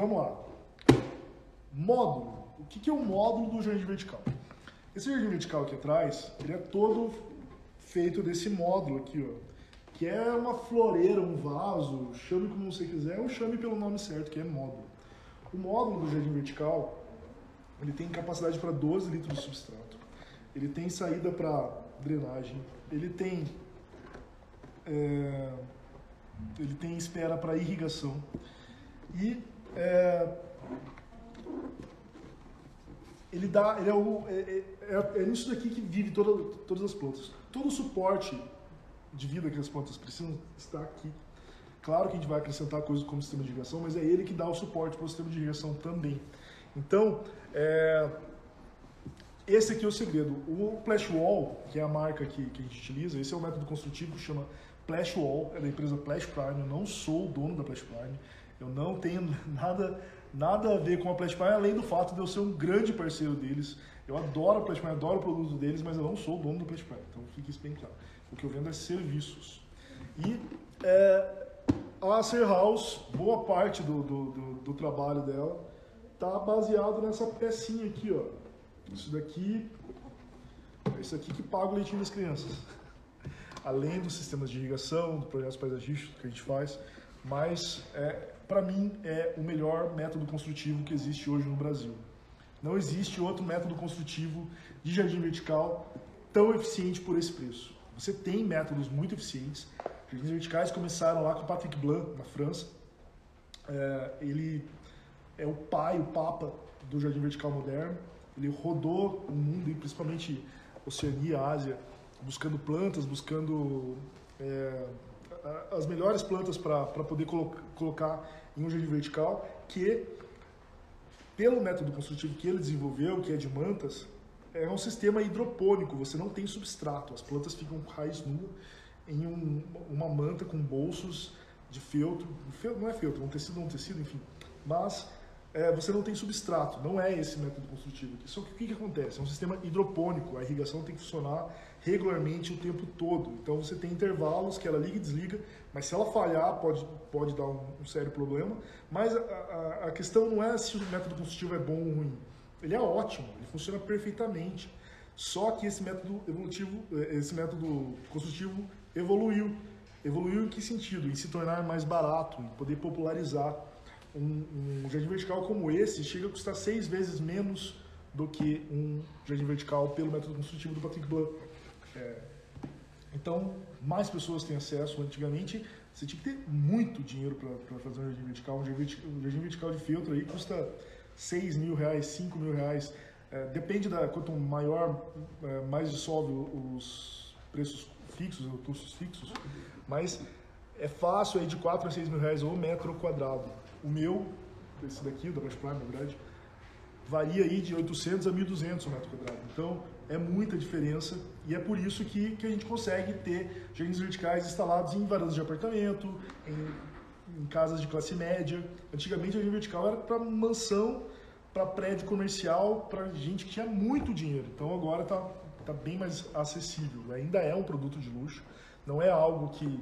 vamos lá. Módulo. O que, é o módulo do jardim vertical? Esse jardim vertical aqui atrás, ele é todo feito desse módulo aqui, ó. Que é uma floreira, um vaso, chame como você quiser, ou chame pelo nome certo, que é módulo. O módulo do jardim vertical, ele tem capacidade para 12 litros de substrato. Ele tem saída para drenagem. Ele tem é, ele tem espera para irrigação. E é, ele dá, ele é, o, é, é, é, é nisso daqui que vive toda, todas as plantas. Todo o suporte de vida que as plantas precisam está aqui. Claro que a gente vai acrescentar coisas como sistema de irrigação, mas é ele que dá o suporte para o sistema de irrigação também. Então, é, esse aqui é o segredo. O Splash Wall, que é a marca que, que a gente utiliza, esse é o método construtivo que chama Splash Wall, é da empresa Splash Prime. Eu não sou o dono da Splash Prime. Eu não tenho nada, nada a ver com a Prime, além do fato de eu ser um grande parceiro deles. Eu adoro a Prime, adoro o produto deles, mas eu não sou o dono Splash Prime. Então fique isso bem claro. O que eu vendo é serviços. E é, a Acer House, boa parte do, do, do, do trabalho dela está baseado nessa pecinha aqui, ó. Isso daqui, é isso aqui que paga o leitinho das crianças. Além dos sistemas de irrigação, dos projetos paisagísticos que a gente faz, mas é, para mim é o melhor método construtivo que existe hoje no Brasil. Não existe outro método construtivo de jardim vertical tão eficiente por esse preço. Você tem métodos muito eficientes. Jardins verticais começaram lá com Patrick Blanc, na França. É, ele é o pai, o papa do jardim vertical moderno. Ele rodou o mundo, principalmente Oceania, Ásia, buscando plantas, buscando é, as melhores plantas para poder colo colocar em um jardim vertical, que, pelo método construtivo que ele desenvolveu, que é de mantas, é um sistema hidropônico, você não tem substrato, as plantas ficam com raiz nua em um, uma manta com bolsos de feltro, não é feltro, é um tecido, um tecido, enfim, mas é, você não tem substrato, não é esse método construtivo. Só que o que, que acontece? É um sistema hidropônico, a irrigação tem que funcionar regularmente o tempo todo. Então você tem intervalos que ela liga e desliga, mas se ela falhar pode, pode dar um, um sério problema. Mas a, a, a, questão não é se o método construtivo é bom ou ruim. Ele é ótimo, ele funciona perfeitamente. Só que esse método evolutivo, esse método construtivo evoluiu. Evoluiu em que sentido? Em se tornar mais barato, em poder popularizar um, um, jardim vertical como esse chega a custar seis vezes menos do que um jardim vertical pelo método construtivo do Patrick Blanc. É, então, mais pessoas têm acesso. Antigamente, você tinha que ter muito dinheiro para fazer um jardim vertical. Um jardim, vertical de feltro aí custa 6 mil reais, 5 mil reais. É, depende da quanto maior, é, mais dissolve os preços fixos, os custos fixos. Mas é fácil aí de 4 a 6 mil reais o metro quadrado. O meu, esse daqui, o da Bash Prime, na verdade, varia aí de 800 a 1.200 o metro quadrado. Então, é muita diferença e é por isso que, que a gente consegue ter jardins verticais instalados em varandas de apartamento, em, em casas de classe média. Antigamente, jardim vertical era para mansão, para prédio comercial, para gente que tinha muito dinheiro. Então, agora está tá bem mais acessível. Ainda é um produto de luxo, não é algo que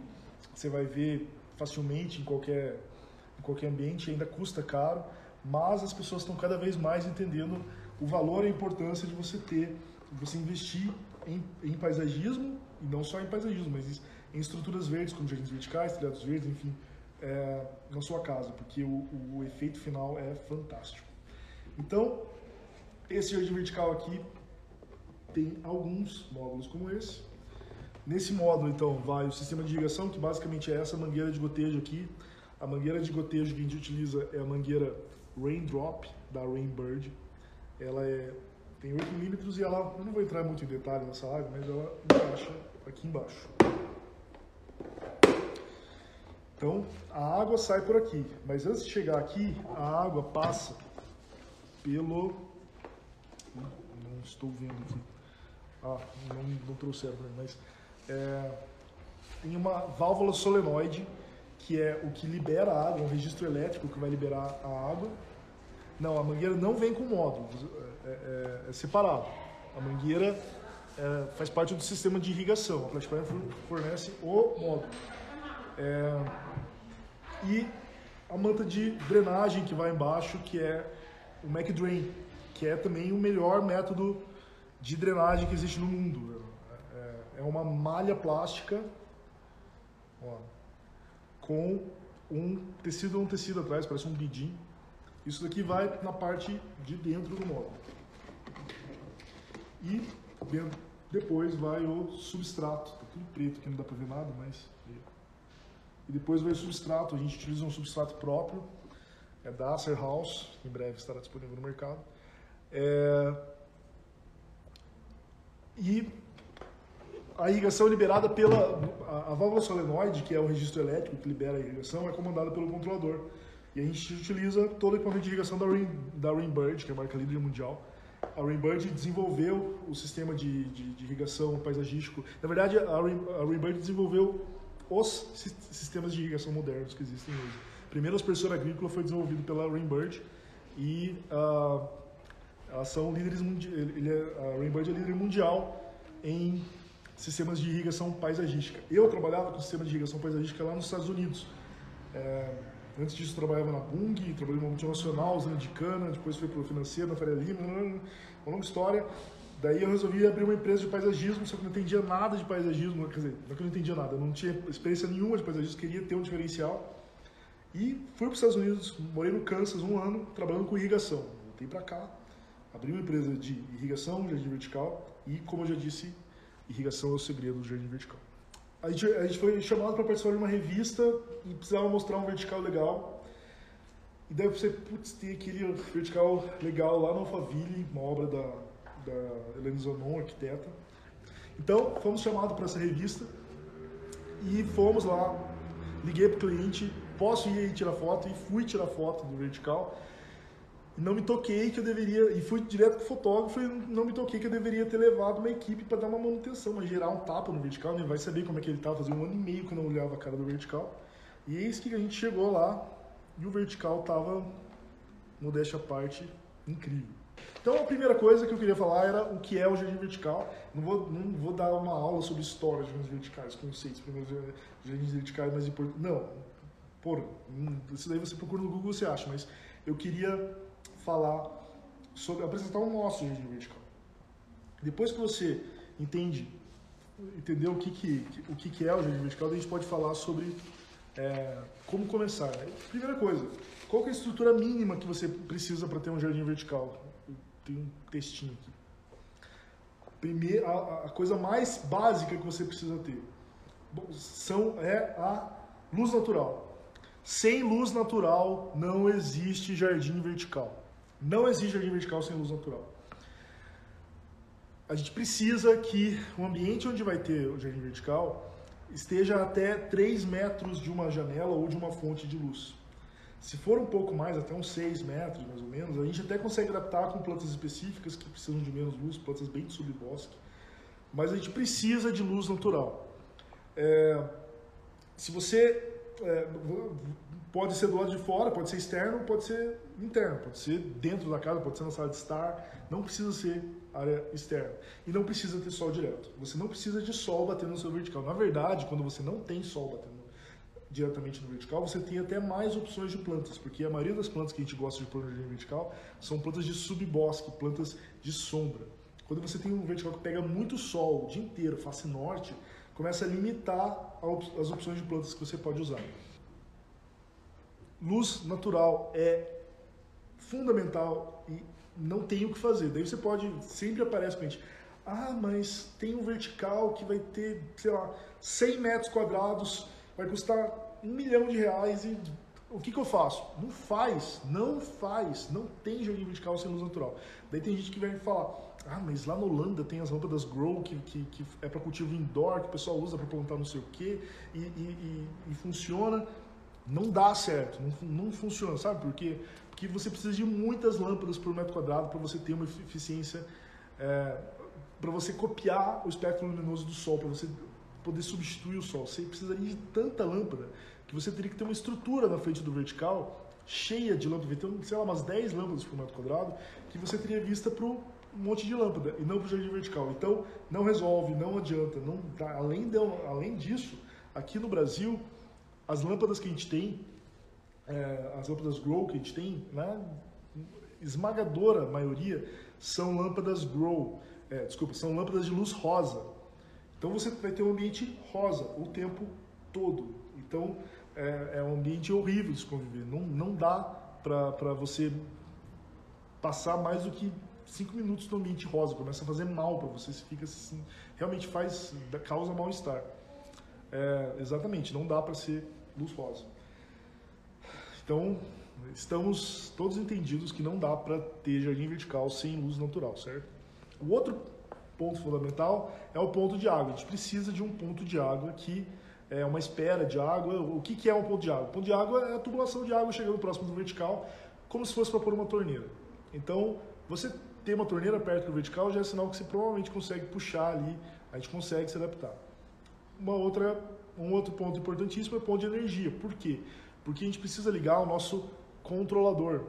você vai ver facilmente em qualquer em qualquer ambiente, ainda custa caro, mas as pessoas estão cada vez mais entendendo o valor e a importância de você ter, de você investir em, em paisagismo, e não só em paisagismo, mas em estruturas verdes, como jardins verticais, telhados verdes, enfim, é, na sua casa, porque o, o efeito final é fantástico. Então, esse jardim vertical aqui tem alguns módulos como esse. Nesse módulo, então, vai o sistema de irrigação, que basicamente é essa mangueira de gotejo aqui, a mangueira de gotejo que a gente utiliza é a mangueira Raindrop da Rainbird. Ela é, tem 8 milímetros e ela, eu não vou entrar muito em detalhe nessa live, mas ela encaixa aqui embaixo. Então, a água sai por aqui, mas antes de chegar aqui, a água passa pelo... Não estou vendo aqui. Ah, não, não trouxeram mas... É, tem uma válvula solenoide que é o que libera a água, um registro elétrico que vai liberar a água. Não, a mangueira não vem com módulo, é, é, é separado. A mangueira é, faz parte do sistema de irrigação. A Plastic fornece o módulo. É, e a manta de drenagem que vai embaixo, que é o Mac Drain, que é também o melhor método de drenagem que existe no mundo. É, é uma malha plástica ó, com um tecido um tecido atrás, parece um bidim. Isso daqui vai na parte de dentro do módulo. E depois vai o substrato. Tá tudo preto aqui, não dá para ver nada, mas... E depois vai o substrato. A gente utiliza um substrato próprio. É da Acer House, que em breve estará disponível no mercado. É... E a irrigação é liberada pela... A, a válvula solenoide, que é o registro elétrico que libera a irrigação, é comandada pelo controlador. E a gente utiliza todo o equipamento de irrigação da, Rain, da Rainbird, que é a marca líder mundial. A Rainbird desenvolveu o sistema de, de, de irrigação paisagístico. Na verdade, a, Rain, a Rainbird desenvolveu os sistemas de irrigação modernos que existem hoje. Primeiro, a aspersor agrícola foi desenvolvido pela Rainbird e uh, elas são líderes ele é, a Rainbird é líder mundial em sistemas de irrigação paisagística. Eu trabalhava com sistema de irrigação paisagística lá nos Estados Unidos. É, antes disso, trabalhava na Bung, trabalhei numa multinacional, usando de cana, depois fui para o financeiro, na Faria Lima, uma longa história. Daí eu resolvi abrir uma empresa de paisagismo, só que não entendia nada de paisagismo, quer dizer, não é que eu não entendia nada, eu não tinha experiência nenhuma de paisagismo, queria ter um diferencial. E fui para os Estados Unidos, morei no Kansas um ano, trabalhando com irrigação. Voltei para cá, abri uma empresa de irrigação, jardim vertical, e como eu já disse, irrigação é o segredo do jardim vertical. A gente, a gente foi chamado para participar de uma revista e precisava mostrar um vertical legal. E daí você, putz, tem aquele vertical legal lá no Alphaville, uma obra da da Helene Zanon, arquiteta. Então, fomos chamados para essa revista e fomos lá. Liguei para o cliente, posso ir tirar foto? E fui tirar foto do vertical. Não me toquei que eu deveria, e fui direto para o fotógrafo e não me toquei que eu deveria ter levado uma equipe para dar uma manutenção, mas gerar um tapa no vertical, nem vai saber como é que ele estava, fazia um ano e meio que eu não olhava a cara do vertical. E eis que a gente chegou lá e o vertical estava, modéstia à parte, incrível. Então a primeira coisa que eu queria falar era o que é o jardim vertical. Não vou, não vou dar uma aula sobre história de jardins verticais, conceitos, primeiros jardins verticais mais. Não, por isso daí você procura no Google você acha, mas eu queria falar sobre apresentar o nosso jardim vertical. Depois que você entende, entendeu o que, que, o que, que é o jardim vertical, a gente pode falar sobre é, como começar. Primeira coisa, qual é a estrutura mínima que você precisa para ter um jardim vertical? tem um textinho aqui. Primeiro, a, a, coisa mais básica que você precisa ter são, é a luz natural. Sem luz natural não existe jardim vertical. Não existe jardim vertical sem luz natural. A gente precisa que o ambiente onde vai ter o jardim vertical esteja até 3 metros de uma janela ou de uma fonte de luz. Se for um pouco mais, até uns 6 metros mais ou menos, a gente até consegue adaptar com plantas específicas que precisam de menos luz, plantas bem de subbosque, mas a gente precisa de luz natural. É, se você é, pode ser do lado de fora, pode ser externo, pode ser interno, pode ser dentro da casa, pode ser na sala de estar, não precisa ser área externa. E não precisa ter sol direto. Você não precisa de sol batendo no seu vertical. Na verdade, quando você não tem sol batendo diretamente no vertical, você tem até mais opções de plantas, porque a maioria das plantas que a gente gosta de pôr no vertical são plantas de subbosque, plantas de sombra. Quando você tem um vertical que pega muito sol o dia inteiro, face norte, começa a limitar as opções de plantas que você pode usar. Luz natural é fundamental e não tem o que fazer. Daí você pode, sempre aparece com a gente, ah, mas tem um vertical que vai ter, sei lá, 100 metros quadrados vai custar um milhão de reais e o que, que eu faço? Não faz, não faz, não tem jardim vertical sem luz natural. Daí tem gente que vem falar, ah, mas lá na Holanda tem as lâmpadas Grow que, que, que é para cultivo indoor, que o pessoal usa para plantar não sei o quê, e, e, e, e, funciona. Não dá certo, não, não funciona, sabe por quê? Porque você precisa de muitas lâmpadas por metro quadrado para você ter uma eficiência, é, para você copiar o espectro luminoso do sol, para você poder substituir o sol. Você precisaria de tanta lâmpada que você teria que ter uma estrutura na frente do vertical cheia de lâmpadas, então, sei lá, umas 10 lâmpadas por metro quadrado, que você teria vista para um monte de lâmpada e não para o jardim vertical. Então, não resolve, não adianta. Não. Além, de, além disso, aqui no Brasil, as lâmpadas que a gente tem, é, as lâmpadas Grow que a gente tem, né, esmagadora maioria são lâmpadas Grow, é, desculpa, são lâmpadas de luz rosa. Então você vai ter um ambiente rosa o tempo todo. Então é, é um ambiente horrível de se conviver. Não, não dá para você passar mais do que cinco minutos no ambiente rosa. Começa a fazer mal para você. Você fica assim, realmente faz, causa mal-estar. É, exatamente, não dá para ser luz rosa. Então, estamos todos entendidos que não dá para ter jardim vertical sem luz natural, certo? O outro ponto fundamental é o ponto de água. A gente precisa de um ponto de água que é uma espera de água. O que, que é um ponto de água? O ponto de água é a tubulação de água chegando próximo do vertical, como se fosse para pôr uma torneira. Então, você ter uma torneira perto do vertical já é sinal que você provavelmente consegue puxar ali, a gente consegue se adaptar. Uma outra, um outro ponto importantíssimo é o ponto de energia. Por quê? Porque a gente precisa ligar o nosso controlador.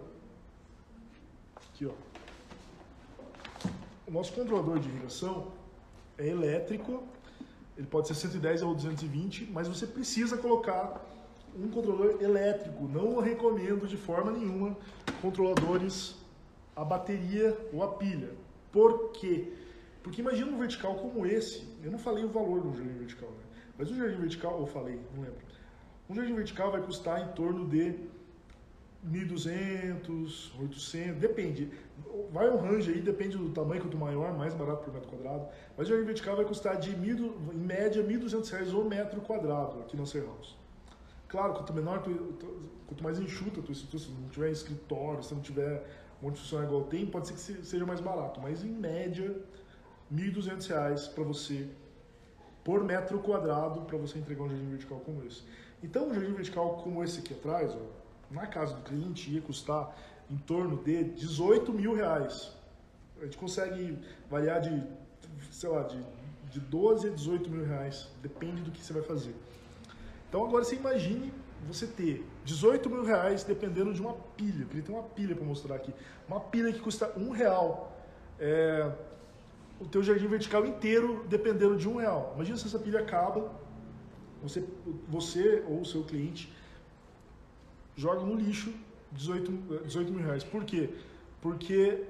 Aqui, ó. O nosso controlador de irrigação é elétrico, ele pode ser 110 ou 220, mas você precisa colocar um controlador elétrico. Não recomendo de forma nenhuma controladores a bateria ou a pilha. Por quê? Porque imagina um vertical como esse, eu não falei o valor do jardim vertical, né? Mas o jardim vertical, ou falei, não lembro. Um jardim vertical vai custar em torno de 1.200, 800, depende. Vai um range aí, depende do tamanho, quanto maior, mais barato por metro quadrado. Mas o jardim vertical vai custar de, mil, em média, 1.200 reais o metro quadrado aqui no Ser House. Claro, quanto menor, quanto mais enxuta a tua estrutura, se não tiver escritório, se não tiver um monte de funcionário igual tem, pode ser que seja mais barato. Mas em média, R$ 1.200 para você, por metro quadrado, para você entregar um jardim vertical como esse. Então, um jardim vertical como esse aqui atrás, ó, na casa do cliente, ia custar em torno de 18 mil reais. A gente consegue variar de, sei lá, de, de 12 a 18 mil reais, depende do que você vai fazer. Então agora você imagine você ter 18 mil reais dependendo de uma pilha. Eu queria ter uma pilha para mostrar aqui. Uma pilha que custa um real. É, o teu jardim vertical inteiro dependendo de um real. Imagina se essa pilha acaba, você, você ou o seu cliente joga no lixo 18, 18 mil reais. Por quê? Porque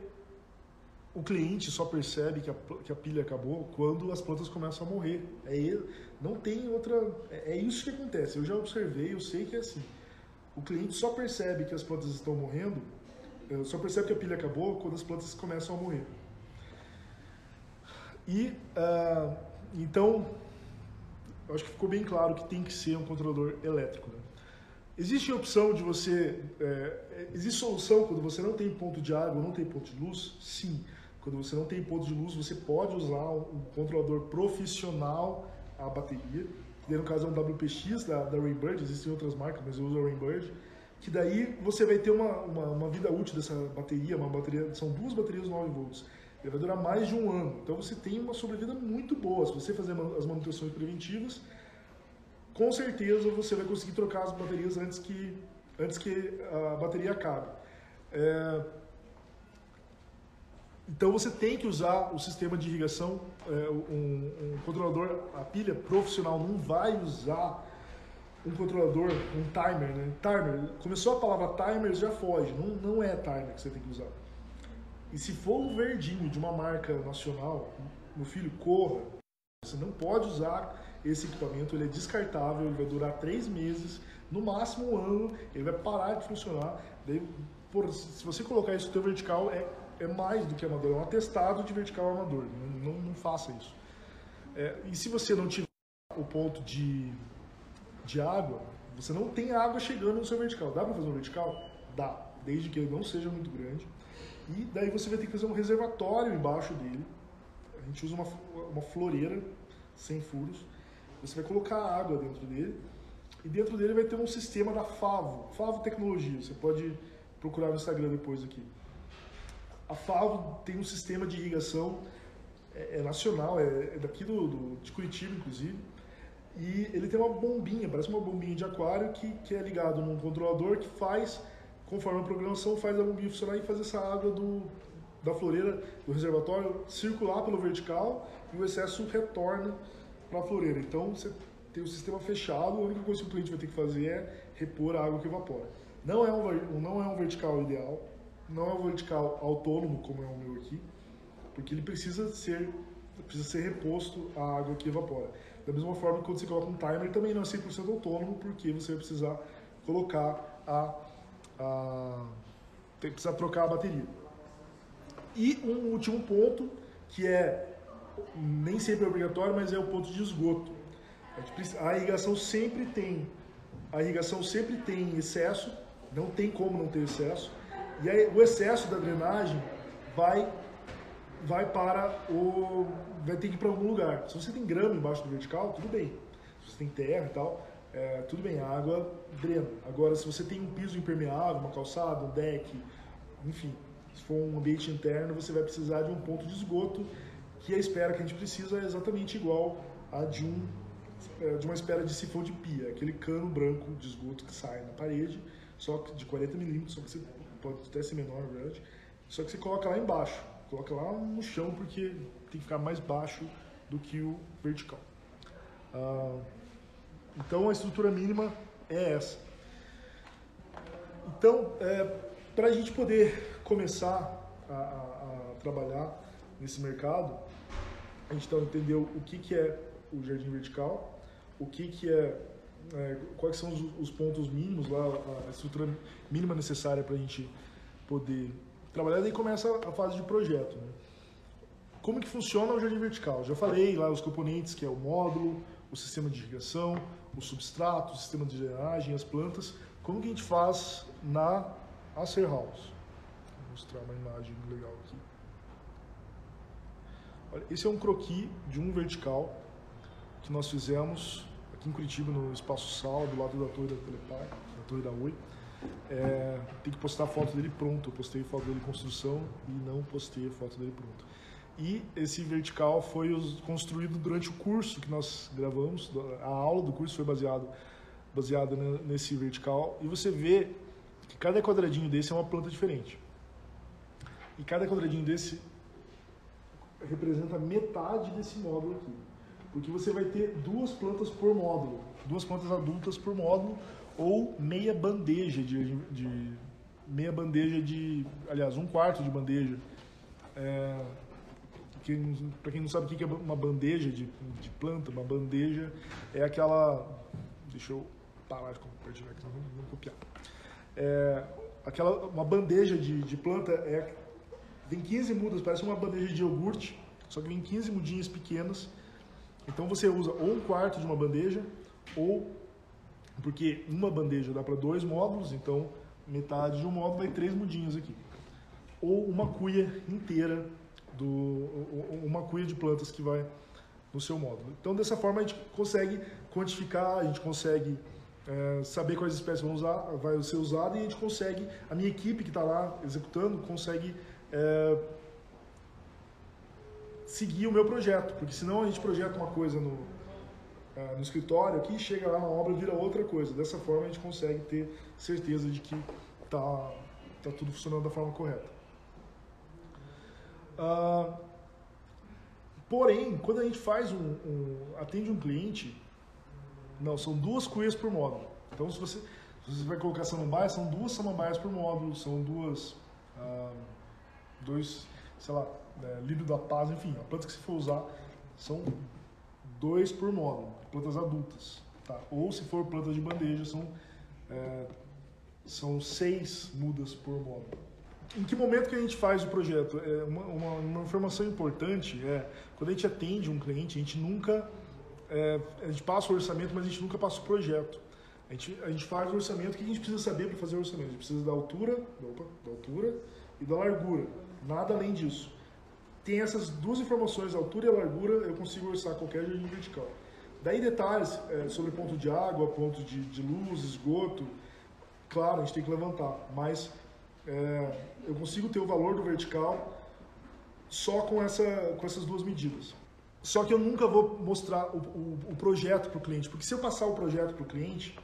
o cliente só percebe que a, que a pilha acabou quando as plantas começam a morrer. É, não tem outra. É, é isso que acontece. Eu já observei, eu sei que é assim. O cliente só percebe que as plantas estão morrendo, eh, só percebe que a pilha acabou quando as plantas começam a morrer. E uh, então, acho que ficou bem claro que tem que ser um controlador elétrico. Né? Existe a opção de você. É, existe solução quando você não tem ponto de água, não tem ponto de luz? Sim. Quando você não tem ponto de luz, você pode usar um controlador profissional a bateria. No caso é um WPX da, da Rainbird, existem outras marcas, mas eu uso a Rainbird. Que daí você vai ter uma, uma, uma vida útil dessa bateria, uma bateria, são duas baterias 9 volts. Ele vai durar mais de um ano. Então você tem uma sobrevida muito boa. Se você fazer as manutenções preventivas, com certeza você vai conseguir trocar as baterias antes que, antes que a bateria acabe. É, então você tem que usar o sistema de irrigação, é, um, um, controlador, a pilha profissional não vai usar um controlador, um timer, né? Timer, começou a palavra timer já foge, não, não é timer que você tem que usar. E se for um verdinho de uma marca nacional, meu filho, corra. Você não pode usar esse equipamento, ele é descartável, ele vai durar três meses, no máximo um ano, ele vai parar de funcionar. Daí, por, se você colocar isso no teu vertical, é, é mais do que amador, é um atestado de vertical amador, não, não, não faça isso. É, e se você não tiver o ponto de, de água, você não tem água chegando no seu vertical. Dá para fazer um vertical? Dá, desde que ele não seja muito grande. E daí você vai ter que fazer um reservatório embaixo dele. A gente usa uma, uma floreira sem furos você vai colocar água dentro dele e dentro dele vai ter um sistema da Favo, Favo Tecnologia. Você pode procurar no Instagram depois aqui. A Favo tem um sistema de irrigação é, é nacional, é, é daqui do, do, de Curitiba, inclusive. E ele tem uma bombinha, parece uma bombinha de aquário que, que é ligado num controlador que faz, conforme a programação, faz a bombinha funcionar e faz essa água do, da floreira, do reservatório, circular pelo vertical e o excesso retorna para a floreira. Então você tem o sistema fechado, a única coisa que o cliente vai ter que fazer é repor a água que evapora. Não é um, não é um vertical ideal, não é um vertical autônomo como é o meu aqui, porque ele precisa ser, precisa ser reposto à água que evapora. Da mesma forma quando você coloca um timer também não é 100% autônomo, porque você vai precisar colocar a, a tem que precisar trocar a bateria. E um último ponto, que é nem sempre é obrigatório, mas é o ponto de esgoto. A irrigação sempre tem, a irrigação sempre tem excesso, não tem como não ter excesso, e aí, o excesso da drenagem vai vai para o vai ter que ir para algum lugar. Se você tem grama embaixo do vertical, tudo bem. Se você tem terra e tal, é, tudo bem, a água drena. Agora, se você tem um piso impermeável, uma calçada, um deck, enfim, se for um ambiente interno, você vai precisar de um ponto de esgoto que a espera que a gente precisa é exatamente igual a de um é, de uma espera de sifão de pia, aquele cano branco de esgoto que sai na parede, só que de 40 milímetros, só que você pode até ser menor, na verdade, só que você coloca lá embaixo, coloca lá no chão porque tem que ficar mais baixo do que o vertical. Ah, então a estrutura mínima é essa. Então, é, para a gente poder começar a, a, a, trabalhar nesse mercado, a gente então entendeu o que, que é o jardim vertical, o que, que é, é quais são os, os, pontos mínimos lá, a estrutura mínima necessária para a gente poder trabalhar, daí começa a fase de projeto. Né? Como que funciona o jardim vertical? Já falei lá os componentes, que é o módulo, o sistema de irrigação, o substrato, o sistema de drenagem, as plantas. Como que a gente faz na Acer House? Vou mostrar uma imagem legal aqui. Olha, esse é um croquis de um vertical que nós fizemos aqui em Curitiba, no Espaço Sal, do lado da torre da Telepar, da torre da Oi. É, tem que postar foto dele pronto. Eu postei foto dele em construção e não postei foto dele pronto. E esse vertical foi construído durante o curso que nós gravamos. A aula do curso foi baseado baseada nesse vertical. E você vê que cada quadradinho desse é uma planta diferente. E cada quadradinho desse representa metade desse módulo aqui. Porque você vai ter duas plantas por módulo, duas plantas adultas por módulo, ou meia bandeja de, de meia bandeja de, aliás, um quarto de bandeja. Para quem não sabe o que é uma bandeja de, de, planta, uma bandeja é aquela, deixa eu parar de compartilhar aqui, vou copiar. É, aquela, uma bandeja de, de planta é, tem 15 mudas, parece uma bandeja de iogurte, só que vem 15 mudinhas pequenas. Então você usa ou um quarto de uma bandeja ou porque uma bandeja dá para dois módulos, então metade de um módulo vai três mudinhos aqui. Ou uma cuia inteira, do, uma cuia de plantas que vai no seu módulo. Então dessa forma a gente consegue quantificar, a gente consegue é, saber quais espécies vão usar, vai ser usada e a gente consegue, a minha equipe que está lá executando consegue é, seguir o meu projeto, porque senão a gente projeta uma coisa no, ah, no escritório aqui, chega lá na obra vira outra coisa. Dessa forma a gente consegue ter certeza de que está tá tudo funcionando da forma correta. Uh, porém, quando a gente faz um, um, atende um cliente, não, são duas cuias por módulo. Então, se você, se você vai colocar samambaia, são duas samambaias por módulo, são duas, uh, dois, sei lá, é, lírio da paz, enfim, a planta que você for usar são dois por módulo, plantas adultas. Tá? Ou se for plantas de bandeja, são, é, são seis mudas por módulo. Em que momento que a gente faz o projeto? É uma, uma, uma informação importante é quando a gente atende um cliente, a gente nunca é, a gente passa o orçamento, mas a gente nunca passa o projeto. A gente, a gente faz o orçamento, o que a gente precisa saber para fazer o orçamento? A gente precisa da altura, opa, da altura e da largura. Nada além disso tem essas duas informações, altura e largura, eu consigo orçar qualquer jardim vertical. Daí detalhes é, sobre ponto de água, ponto de, de, luz, esgoto, claro, a gente tem que levantar, mas é, eu consigo ter o valor do vertical só com, essa, com essas duas medidas. Só que eu nunca vou mostrar o, o, o projeto para o cliente, porque se eu passar o projeto para o cliente,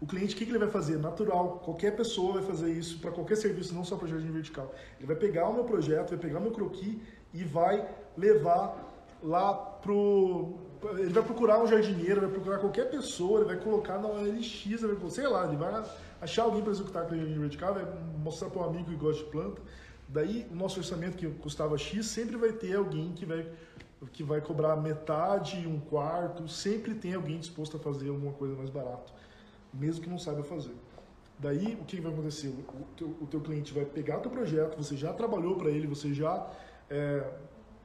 o cliente, o que, que ele vai fazer? Natural, qualquer pessoa vai fazer isso para qualquer serviço, não só para jardim vertical. Ele vai pegar o meu projeto, vai pegar o meu croquis e vai levar lá pro. Ele vai procurar um jardineiro, vai procurar qualquer pessoa, ele vai colocar na OLX, vai, sei lá, ele vai achar alguém para executar aquele vertical, vai mostrar para um amigo que gosta de planta. Daí, o nosso orçamento que custava X, sempre vai ter alguém que vai, que vai cobrar metade, um quarto, sempre tem alguém disposto a fazer alguma coisa mais barato, mesmo que não saiba fazer. Daí, o que vai acontecer? O teu, o teu cliente vai pegar teu projeto, você já trabalhou para ele, você já é,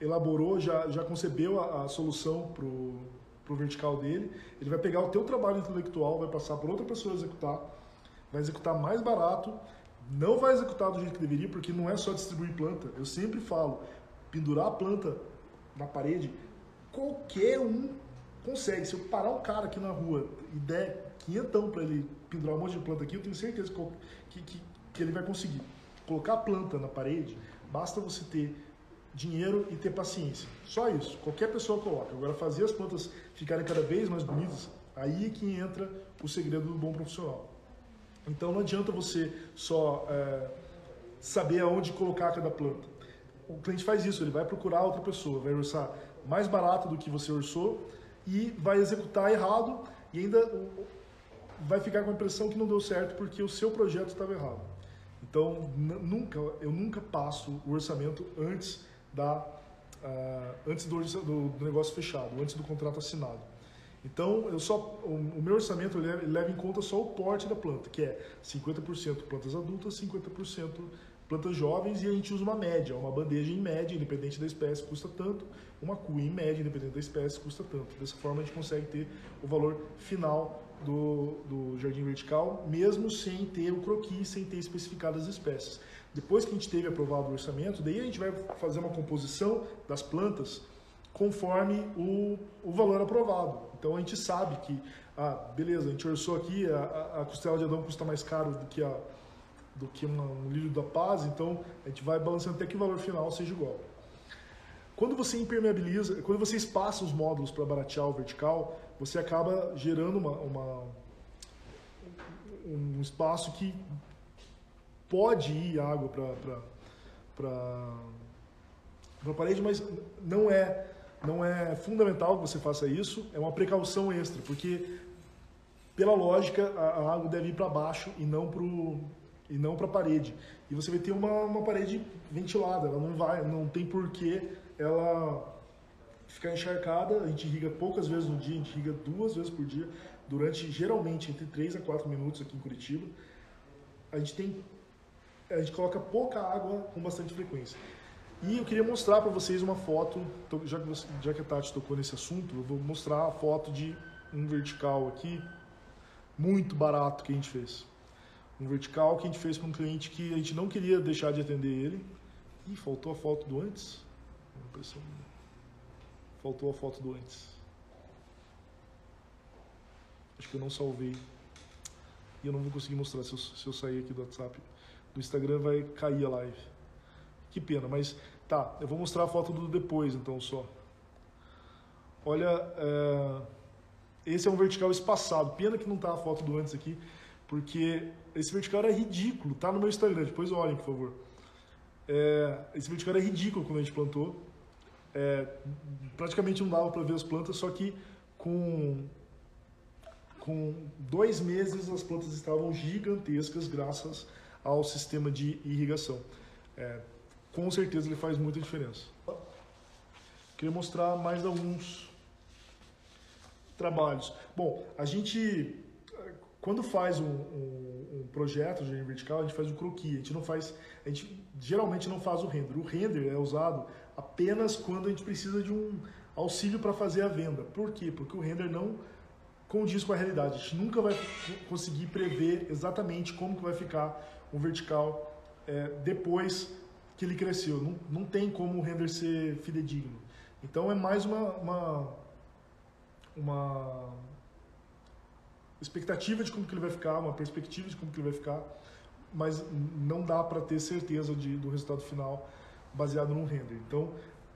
elaborou, já, já concebeu a, a solução para o vertical dele, ele vai pegar o teu trabalho intelectual, vai passar por outra pessoa executar, vai executar mais barato, não vai executar do jeito que deveria, porque não é só distribuir planta. Eu sempre falo, pendurar a planta na parede, qualquer um consegue. Se eu parar um cara aqui na rua e der quinhentão para ele pendurar um monte de planta aqui, eu tenho certeza que, que, que ele vai conseguir. Colocar a planta na parede, basta você ter dinheiro e ter paciência. Só isso. Qualquer pessoa coloca. Agora, fazer as plantas ficarem cada vez mais bonitas, aí é que entra o segredo do bom profissional. Então, não adianta você só é, saber aonde colocar cada planta. O cliente faz isso, ele vai procurar outra pessoa, vai orçar mais barato do que você orçou e vai executar errado e ainda vai ficar com a impressão que não deu certo porque o seu projeto estava errado. Então, nunca, eu nunca passo o orçamento antes da uh, antes do, do, do, negócio fechado, antes do contrato assinado. Então, eu só o, meu orçamento leva, leva, em conta só o porte da planta, que é 50% plantas adultas, 50% plantas jovens e a gente usa uma média, uma bandeja em média, independente da espécie, custa tanto, uma cuia em média, independente da espécie, custa tanto. Dessa forma a gente consegue ter o valor final do, do jardim vertical, mesmo sem ter o croquis, sem ter especificado as espécies. Depois que a gente teve aprovado o orçamento, daí a gente vai fazer uma composição das plantas conforme o, o valor aprovado. Então a gente sabe que, ah, beleza, a gente orçou aqui, a, a costela de Adão custa mais caro do que, a, do que uma, um lírio da paz, então a gente vai balançando até que o valor final seja igual. Quando você impermeabiliza, quando você espaça os módulos para baratear o vertical, você acaba gerando uma, uma um espaço que pode ir água para a parede, mas não é, não é fundamental que você faça isso, é uma precaução extra, porque pela lógica a, a água deve ir para baixo e não para e não para a parede. E você vai ter uma, uma parede ventilada, ela não vai, não tem porquê ela ficar encharcada. A gente irriga poucas vezes no dia, a gente irriga duas vezes por dia, durante geralmente entre 3 a 4 minutos aqui em Curitiba. A gente tem a gente coloca pouca água com bastante frequência. E eu queria mostrar para vocês uma foto, já que, você, já que a Tati tocou nesse assunto, eu vou mostrar a foto de um vertical aqui, muito barato que a gente fez. Um vertical que a gente fez para um cliente que a gente não queria deixar de atender ele. Ih, faltou a foto do antes? Faltou a foto do antes. Acho que eu não salvei. E eu não vou conseguir mostrar se eu, se eu sair aqui do WhatsApp do Instagram vai cair a live. Que pena, mas tá, eu vou mostrar a foto do depois então só. Olha, é, esse é um vertical espaçado. Pena que não tá a foto do antes aqui, porque esse vertical era ridículo. Tá no meu Instagram, depois olhem, por favor. É, esse vertical era ridículo quando a gente plantou. É, praticamente não dava para ver as plantas, só que com com dois meses as plantas estavam gigantescas graças ao sistema de irrigação. É, com certeza ele faz muita diferença. Queria mostrar mais alguns trabalhos. Bom, a gente quando faz um, um, um, projeto de vertical, a gente faz o croquis, a gente não faz, a gente geralmente não faz o render. O render é usado apenas quando a gente precisa de um auxílio para fazer a venda. Por quê? Porque o render não condiz com a realidade. A gente nunca vai conseguir prever exatamente como que vai ficar um vertical é, depois que ele cresceu. Não, não tem como o render ser fidedigno. Então é mais uma, uma, uma expectativa de como que ele vai ficar, uma perspectiva de como que ele vai ficar, mas não dá para ter certeza de, do resultado final baseado num render. Então,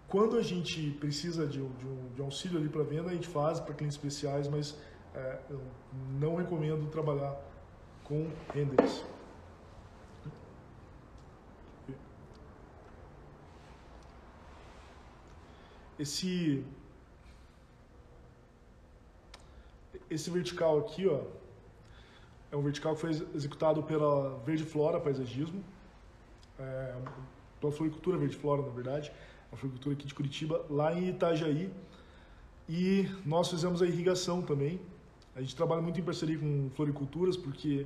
quando a gente precisa de, de, um, de auxílio ali para venda, a gente faz para clientes especiais, mas é, eu não recomendo trabalhar com renders. Esse esse vertical aqui, ó, é um vertical que foi executado pela Verde Flora Paisagismo, é, pela Floricultura Verde Flora, na verdade, a floricultura aqui de Curitiba, lá em Itajaí. E nós fizemos a irrigação também. A gente trabalha muito em parceria com floriculturas, porque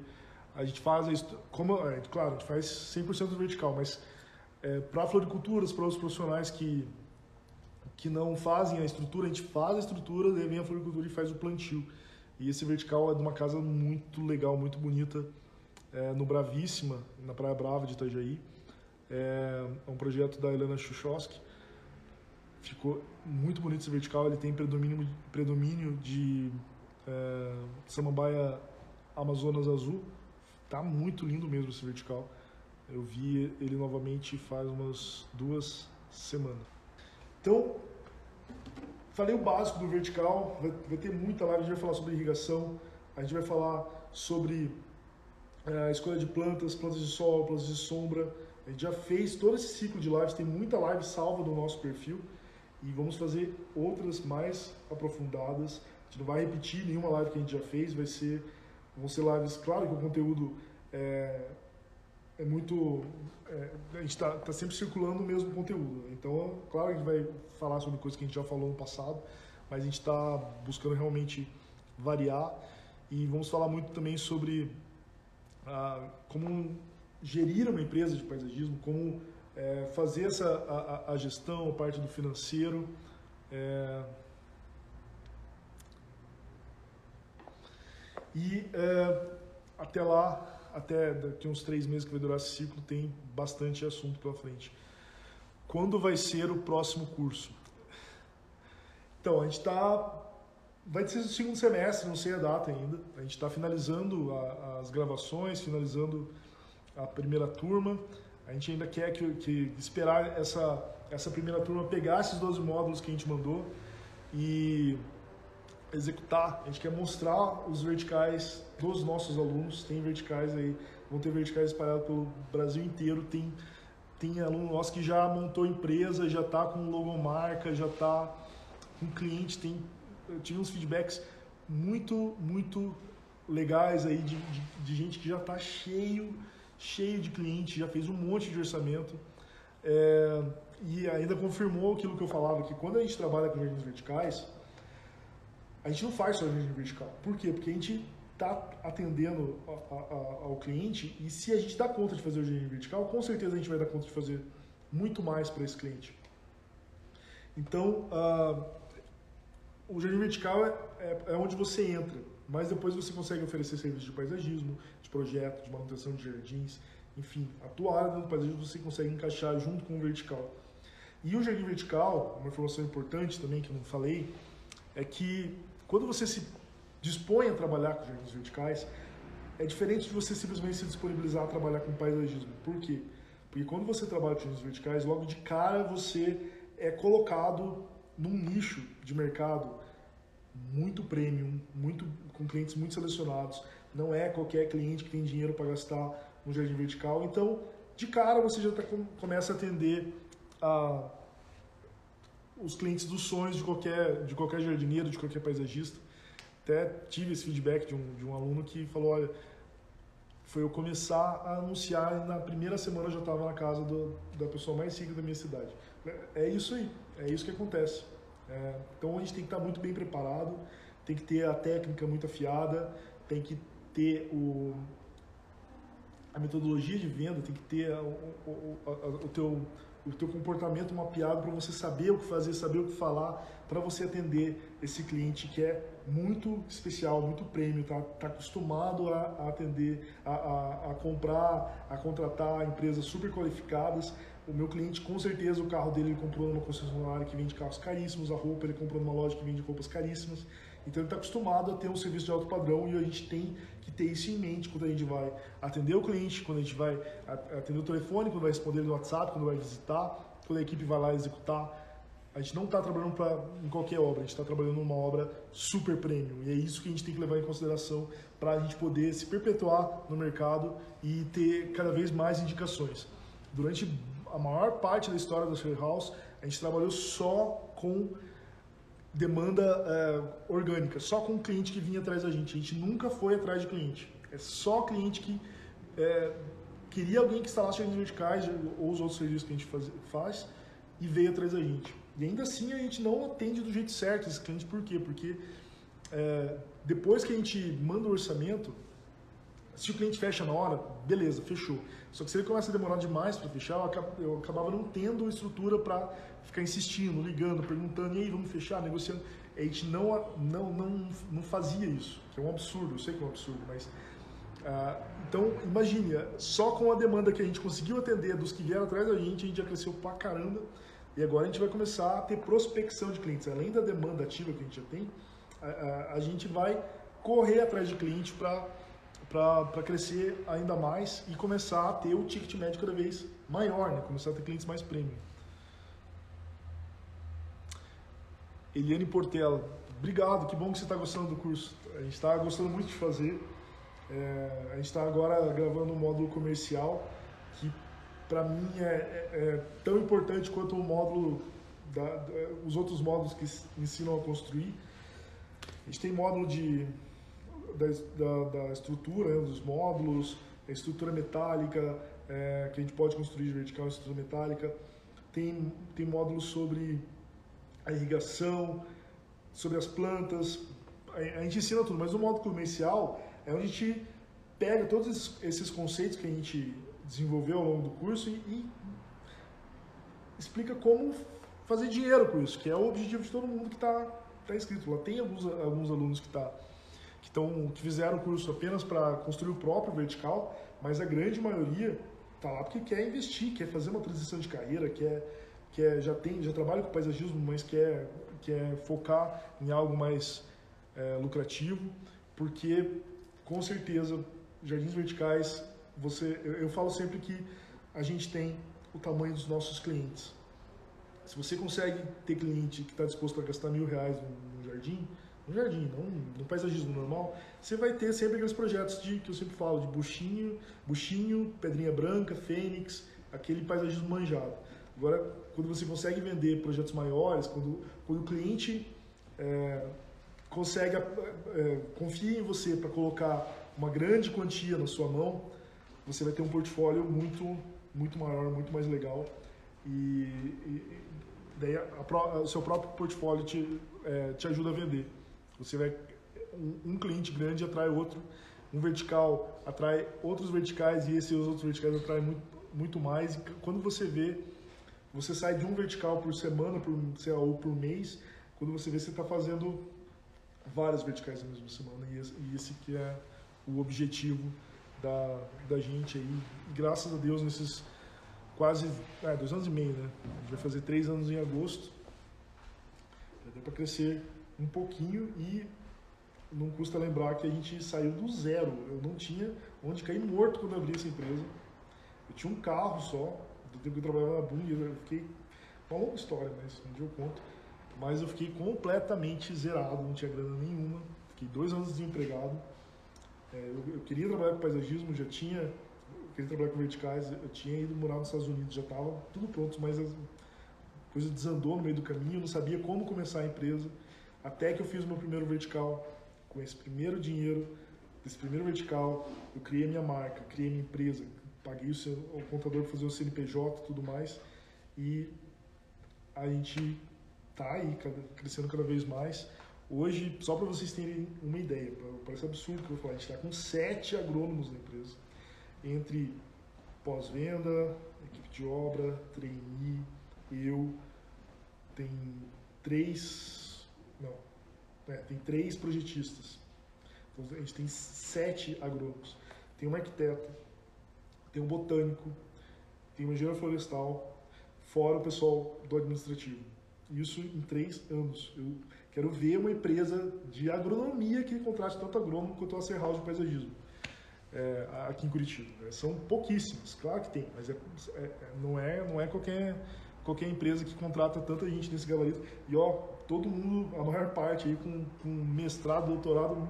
a gente faz, a, como, é, claro, a gente faz 100% vertical, mas é, para floriculturas, para os profissionais que, que não fazem a estrutura, a gente faz a estrutura, daí vem a floricultura e faz o plantio. E esse vertical é de uma casa muito legal, muito bonita, é, no Bravíssima, na Praia Brava de Itajaí. É, é um projeto da Helena Chuchowski. Ficou muito bonito esse vertical, ele tem predomínio, predomínio de é, samambaia Amazonas Azul. Tá muito lindo mesmo esse vertical. Eu vi ele novamente faz umas duas semanas. Então, falei o básico do vertical, vai, ter muita live, a gente vai falar sobre irrigação, a gente vai falar sobre é, a escolha de plantas, plantas de sol, plantas de sombra. A gente já fez todo esse ciclo de lives, tem muita live salva no nosso perfil e vamos fazer outras mais aprofundadas. A gente não vai repetir nenhuma live que a gente já fez, vai ser vão ser lives, claro que o conteúdo é, é muito. É, a gente está tá sempre circulando o mesmo conteúdo. Então, claro a gente vai falar sobre coisas que a gente já falou no passado, mas a gente está buscando realmente variar e vamos falar muito também sobre ah, como gerir uma empresa de paisagismo, como é, fazer essa a, a, gestão, a parte do financeiro. É, e é, até lá até daqui uns três meses que vai durar esse ciclo, tem bastante assunto pela frente. Quando vai ser o próximo curso? Então, a gente está. Vai ser o segundo semestre, não sei a data ainda. A gente está finalizando a, as gravações, finalizando a primeira turma. A gente ainda quer que, que esperar essa, essa primeira turma pegar esses 12 módulos que a gente mandou e executar, a gente quer mostrar os verticais dos nossos alunos. Tem verticais aí, vão ter verticais espalhados pelo Brasil inteiro. Tem, tem aluno nosso que já montou empresa, já está com logomarca, já está com cliente. Tem, eu tive uns feedbacks muito, muito legais aí de, de, de gente que já está cheio, cheio de cliente, já fez um monte de orçamento. É, e ainda confirmou aquilo que eu falava, que quando a gente trabalha com verticais, a gente não faz só jardim vertical. Por quê? Porque a gente está atendendo a, a, ao cliente e se a gente dá conta de fazer o jardim vertical, com certeza a gente vai dar conta de fazer muito mais para esse cliente. Então, uh, o jardim vertical é, é, é, onde você entra, mas depois você consegue oferecer serviços de paisagismo, de projeto, de manutenção de jardins, enfim, a tua área do paisagismo você consegue encaixar junto com o vertical. E o jardim vertical, uma informação importante também que eu não falei, é que quando você se dispõe a trabalhar com jardins verticais, é diferente de você simplesmente se disponibilizar a trabalhar com paisagismo. Por quê? Porque quando você trabalha com jardins verticais, logo de cara você é colocado num nicho de mercado muito premium, muito com clientes muito selecionados. Não é qualquer cliente que tem dinheiro para gastar no jardim vertical. Então, de cara você já tá, começa a atender a os clientes dos sonhos de qualquer, de qualquer jardineiro, de qualquer paisagista. Até tive esse feedback de um, de um aluno que falou, olha, foi eu começar a anunciar e na primeira semana eu já estava na casa do, da pessoa mais rica da minha cidade. É isso aí, é isso que acontece. É, então a gente tem que estar muito bem preparado, tem que ter a técnica muito afiada, tem que ter o, a metodologia de venda, tem que ter o, o, o, o teu o teu comportamento mapeado para você saber o que fazer, saber o que falar, para você atender esse cliente que é muito especial, muito prêmio, tá, tá acostumado a, a atender, a, a, a, comprar, a contratar empresas super qualificadas. O meu cliente, com certeza, o carro dele ele comprou numa concessionária que vende carros caríssimos, a roupa ele comprou numa loja que vende roupas caríssimas. Então ele está acostumado a ter um serviço de alto padrão e a gente tem que ter isso em mente quando a gente vai atender o cliente, quando a gente vai atender o telefone, quando vai responder no WhatsApp, quando vai visitar, quando a equipe vai lá executar. A gente não está trabalhando pra, em qualquer obra, a gente está trabalhando numa obra super premium. E é isso que a gente tem que levar em consideração para a gente poder se perpetuar no mercado e ter cada vez mais indicações. Durante a maior parte da história da Share House, a gente trabalhou só com demanda é, orgânica, só com o cliente que vinha atrás da gente. A gente nunca foi atrás de cliente. É só cliente que é, queria alguém que instalasse jardins verticais ou os outros serviços que a gente faz, faz e veio atrás da gente. E ainda assim a gente não atende do jeito certo esse cliente, por quê? Porque é, depois que a gente manda o orçamento, se o cliente fecha na hora, beleza, fechou. Só que se ele começa a demorar demais para fechar, eu acabava não tendo estrutura para ficar insistindo, ligando, perguntando, e aí, vamos fechar, negociando. A gente não, não, não, não fazia isso, que é um absurdo, eu sei que é um absurdo, mas. Ah, então, imagine, só com a demanda que a gente conseguiu atender dos que vieram atrás da gente, a gente já cresceu pra caramba. E agora a gente vai começar a ter prospecção de clientes. Além da demanda ativa que a gente já tem, a, a, a gente vai correr atrás de cliente para crescer ainda mais e começar a ter o ticket médio cada vez maior, né? começar a ter clientes mais premium. Eliane Portela, obrigado, que bom que você está gostando do curso. A gente está gostando muito de fazer. É, a gente está agora gravando um módulo comercial que para mim é, é, é, tão importante quanto o módulo, da, da, os outros módulos que ensinam a construir. A gente tem módulo de da, da, da estrutura, né, dos módulos, a estrutura metálica, é, que a gente pode construir vertical, estrutura metálica. Tem, tem módulos sobre a irrigação, sobre as plantas. A, gente ensina tudo, mas o módulo comercial é onde a gente pega todos esses, conceitos que a gente desenvolveu ao longo do curso e, e explica como fazer dinheiro com isso, que é o objetivo de todo mundo que está tá inscrito. Lá tem alguns, alguns alunos que tá que, tão, que fizeram o curso apenas para construir o próprio vertical, mas a grande maioria está lá porque quer investir, quer fazer uma transição de carreira, quer, quer já tem, já trabalha com paisagismo, mas quer, quer focar em algo mais é, lucrativo, porque com certeza jardins verticais, você, eu, eu falo sempre que a gente tem o tamanho dos nossos clientes. Se você consegue ter cliente que está disposto a gastar mil reais no jardim, no jardim, não no paisagismo normal, você vai ter sempre aqueles projetos de que eu sempre falo, de buchinho, buchinho, pedrinha branca, fênix, aquele paisagismo manjado. Agora, quando você consegue vender projetos maiores, quando, quando o cliente é, consegue, é, confia em você para colocar uma grande quantia na sua mão, você vai ter um portfólio muito, muito maior, muito mais legal. E, e daí a, a, o seu próprio portfólio te, é, te ajuda a vender. Você vai um, um cliente grande atrai outro, um vertical atrai outros verticais e esses outros verticais atraem muito, muito mais. E quando você vê, você sai de um vertical por semana, por, sei lá, ou por mês, quando você vê, você está fazendo várias verticais na mesma semana. E esse, e esse que é o objetivo da, da gente aí. Graças a Deus, nesses quase é, dois anos e meio, né? A gente vai fazer três anos em agosto. Já deu para crescer um pouquinho e não custa lembrar que a gente saiu do zero. Eu não tinha onde cair morto quando abri essa empresa. Eu tinha um carro só, do tempo que eu trabalhava na Bung, eu fiquei. Uma longa história, mas um dia eu conto. Mas eu fiquei completamente zerado, não tinha grana nenhuma. Fiquei dois anos desempregado. É, eu, eu, queria trabalhar com paisagismo, já tinha. Eu queria trabalhar com verticais, eu tinha ido morar nos Estados Unidos, já estava tudo pronto, mas a coisa desandou no meio do caminho, eu não sabia como começar a empresa. Até que eu fiz o meu primeiro vertical, com esse primeiro dinheiro, desse primeiro vertical, eu criei minha marca, criei minha empresa, paguei o, seu, o contador para fazer o CNPJ e tudo mais. E a gente tá aí crescendo cada vez mais. Hoje, só para vocês terem uma ideia, parece absurdo que eu vou falar, a gente está com sete agrônomos na empresa, entre pós-venda, equipe de obra, trainee, eu, tem três não. É, tem três projetistas. Então, a gente tem sete agrônomos. Tem um arquiteto, tem um botânico, tem um engenheiro florestal, fora o pessoal do administrativo. Isso em três anos. Eu quero ver uma empresa de agronomia que contrate tanto agrônomo quanto a Serral de paisagismo. É, aqui em Curitiba. É, são pouquíssimas, claro que tem, mas é, é, não, é, não é qualquer, qualquer empresa que contrata tanta gente nesse gabarito. E ó, todo mundo, a maior parte aí com, com mestrado, doutorado,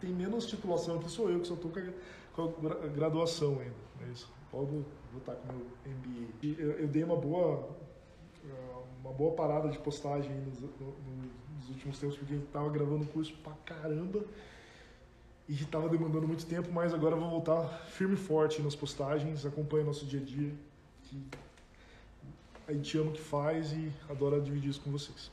tem menos titulação que sou eu, que só estou com, com a graduação ainda. É isso. Pode voltar com o meu MBA. Eu, eu, dei uma boa, uma boa parada de postagem nos, nos últimos tempos, porque estava gravando curso pra caramba. e estava demandando muito tempo, mas agora vou voltar firme e forte nas postagens, acompanha nosso dia a dia, que a gente ama o que faz e adora dividir isso com vocês.